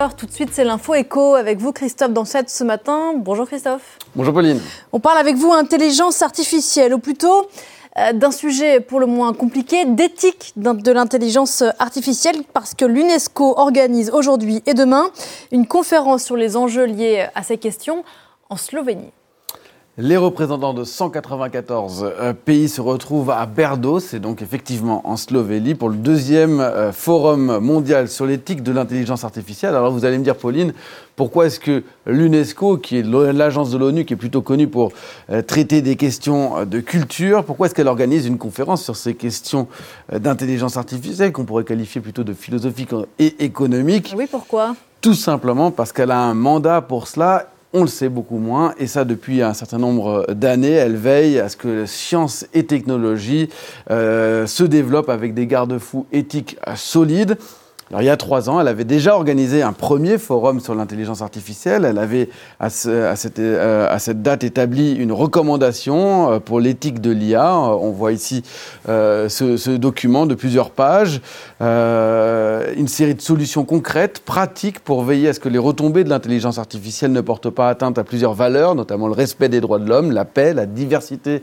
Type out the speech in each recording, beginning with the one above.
Alors, tout de suite, c'est l'info écho avec vous, Christophe Dansette, ce matin. Bonjour Christophe. Bonjour Pauline. On parle avec vous intelligence artificielle, ou plutôt euh, d'un sujet pour le moins compliqué, d'éthique de l'intelligence artificielle, parce que l'UNESCO organise aujourd'hui et demain une conférence sur les enjeux liés à ces questions en Slovénie. Les représentants de 194 euh, pays se retrouvent à Berdo, c'est donc effectivement en Slovénie, pour le deuxième euh, forum mondial sur l'éthique de l'intelligence artificielle. Alors vous allez me dire, Pauline, pourquoi est-ce que l'UNESCO, qui est l'agence de l'ONU, qui est plutôt connue pour euh, traiter des questions de culture, pourquoi est-ce qu'elle organise une conférence sur ces questions d'intelligence artificielle, qu'on pourrait qualifier plutôt de philosophique et économique? Oui, pourquoi? Tout simplement parce qu'elle a un mandat pour cela on le sait beaucoup moins, et ça depuis un certain nombre d'années. Elle veille à ce que science et technologie euh, se développent avec des garde-fous éthiques solides. Il y a trois ans, elle avait déjà organisé un premier forum sur l'intelligence artificielle. Elle avait, à, cette, euh, cette, date, établi une recommandation euh, pour l'éthique de l'IA. On voit ici euh, ce, document de plusieurs pages, euh, une série de solutions concrètes, pratiques, pour veiller à ce que les retombées de l'intelligence artificielle ne portent pas atteinte à plusieurs valeurs, notamment le respect des droits de l'homme, la paix, la diversité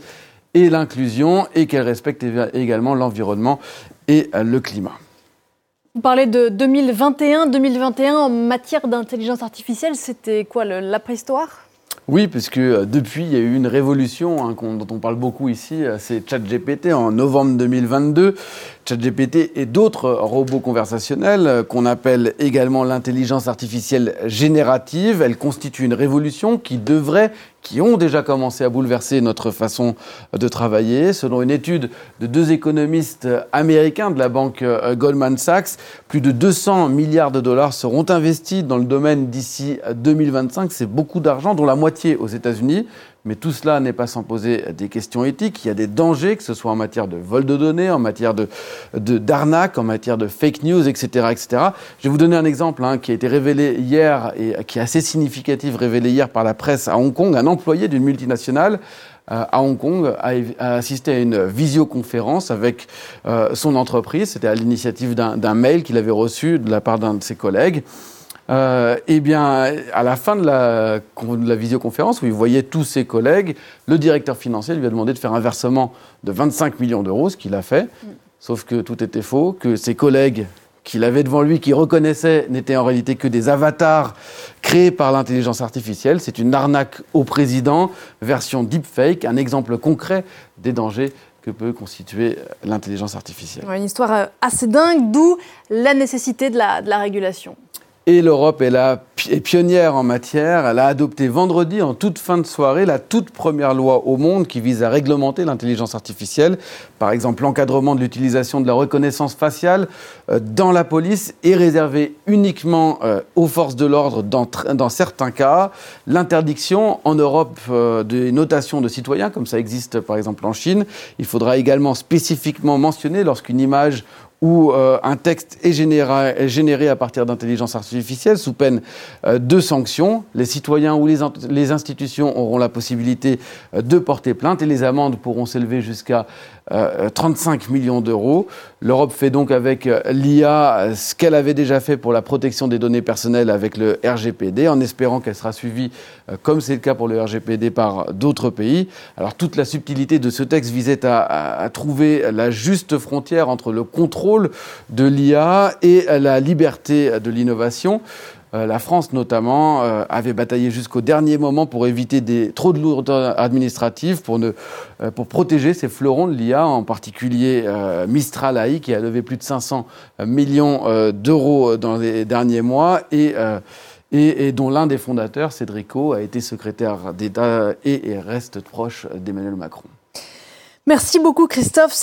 et l'inclusion, et qu'elle respecte également l'environnement et le climat. Vous parlez de 2021. 2021 en matière d'intelligence artificielle, c'était quoi, la préhistoire? Oui, puisque euh, depuis, il y a eu une révolution hein, dont on parle beaucoup ici, euh, c'est ChatGPT en novembre 2022. ChatGPT et d'autres robots conversationnels euh, qu'on appelle également l'intelligence artificielle générative. Elle constitue une révolution qui devrait, qui ont déjà commencé à bouleverser notre façon de travailler. Selon une étude de deux économistes américains de la banque Goldman Sachs, plus de 200 milliards de dollars seront investis dans le domaine d'ici 2025. C'est beaucoup d'argent, dont la moitié aux États-Unis, mais tout cela n'est pas sans poser des questions éthiques. Il y a des dangers, que ce soit en matière de vol de données, en matière de, d'arnaque, en matière de fake news, etc., etc. Je vais vous donner un exemple hein, qui a été révélé hier et qui est assez significatif, révélé hier par la presse à Hong Kong. Un employé d'une multinationale euh, à Hong Kong a, assisté à une visioconférence avec euh, son entreprise. C'était à l'initiative d'un, d'un mail qu'il avait reçu de la part d'un de ses collègues. Euh, eh bien, à la fin de la, de la, visioconférence, où il voyait tous ses collègues, le directeur financier lui a demandé de faire un versement de 25 millions d'euros, ce qu'il a fait. Mm. Sauf que tout était faux, que ses collègues qu'il avait devant lui, qui reconnaissait, n'étaient en réalité que des avatars créés par l'intelligence artificielle. C'est une arnaque au président, version deepfake, un exemple concret des dangers que peut constituer l'intelligence artificielle. une histoire euh, assez dingue, d'où la nécessité de la, de la régulation. Et l'Europe est, pionnière en matière. Elle a adopté vendredi, en toute fin de soirée, la toute première loi au monde qui vise à réglementer l'intelligence artificielle. Par exemple, l'encadrement de l'utilisation de la reconnaissance faciale euh, dans la police est réservé uniquement euh, aux forces de l'ordre dans, dans, certains cas. L'interdiction en Europe euh, des notations de citoyens, comme ça existe par exemple en Chine. Il faudra également spécifiquement mentionner lorsqu'une image où euh, un texte est généré, à partir d'intelligence artificielle sous peine euh, de sanctions. Les citoyens ou les, institutions auront la possibilité euh, de porter plainte et les amendes pourront s'élever jusqu'à 35 millions d'euros. L'Europe fait donc avec l'IA ce qu'elle avait déjà fait pour la protection des données personnelles avec le RGPD, en espérant qu'elle sera suivie, comme c'est le cas pour le RGPD, par d'autres pays. Alors toute la subtilité de ce texte visait à trouver la juste frontière entre le contrôle de l'IA et la liberté de l'innovation. Euh, la France, notamment, euh, avait bataillé jusqu'au dernier moment pour éviter trop de lourdeurs administratives, pour, euh, protéger ces fleurons de l'IA, en particulier Mistral AI, qui a levé plus de 500 millions d'euros dans les derniers mois et dont l'un des fondateurs, Cédrico, a été secrétaire d'État et, et reste proche d'Emmanuel Macron. Merci beaucoup, Christophe.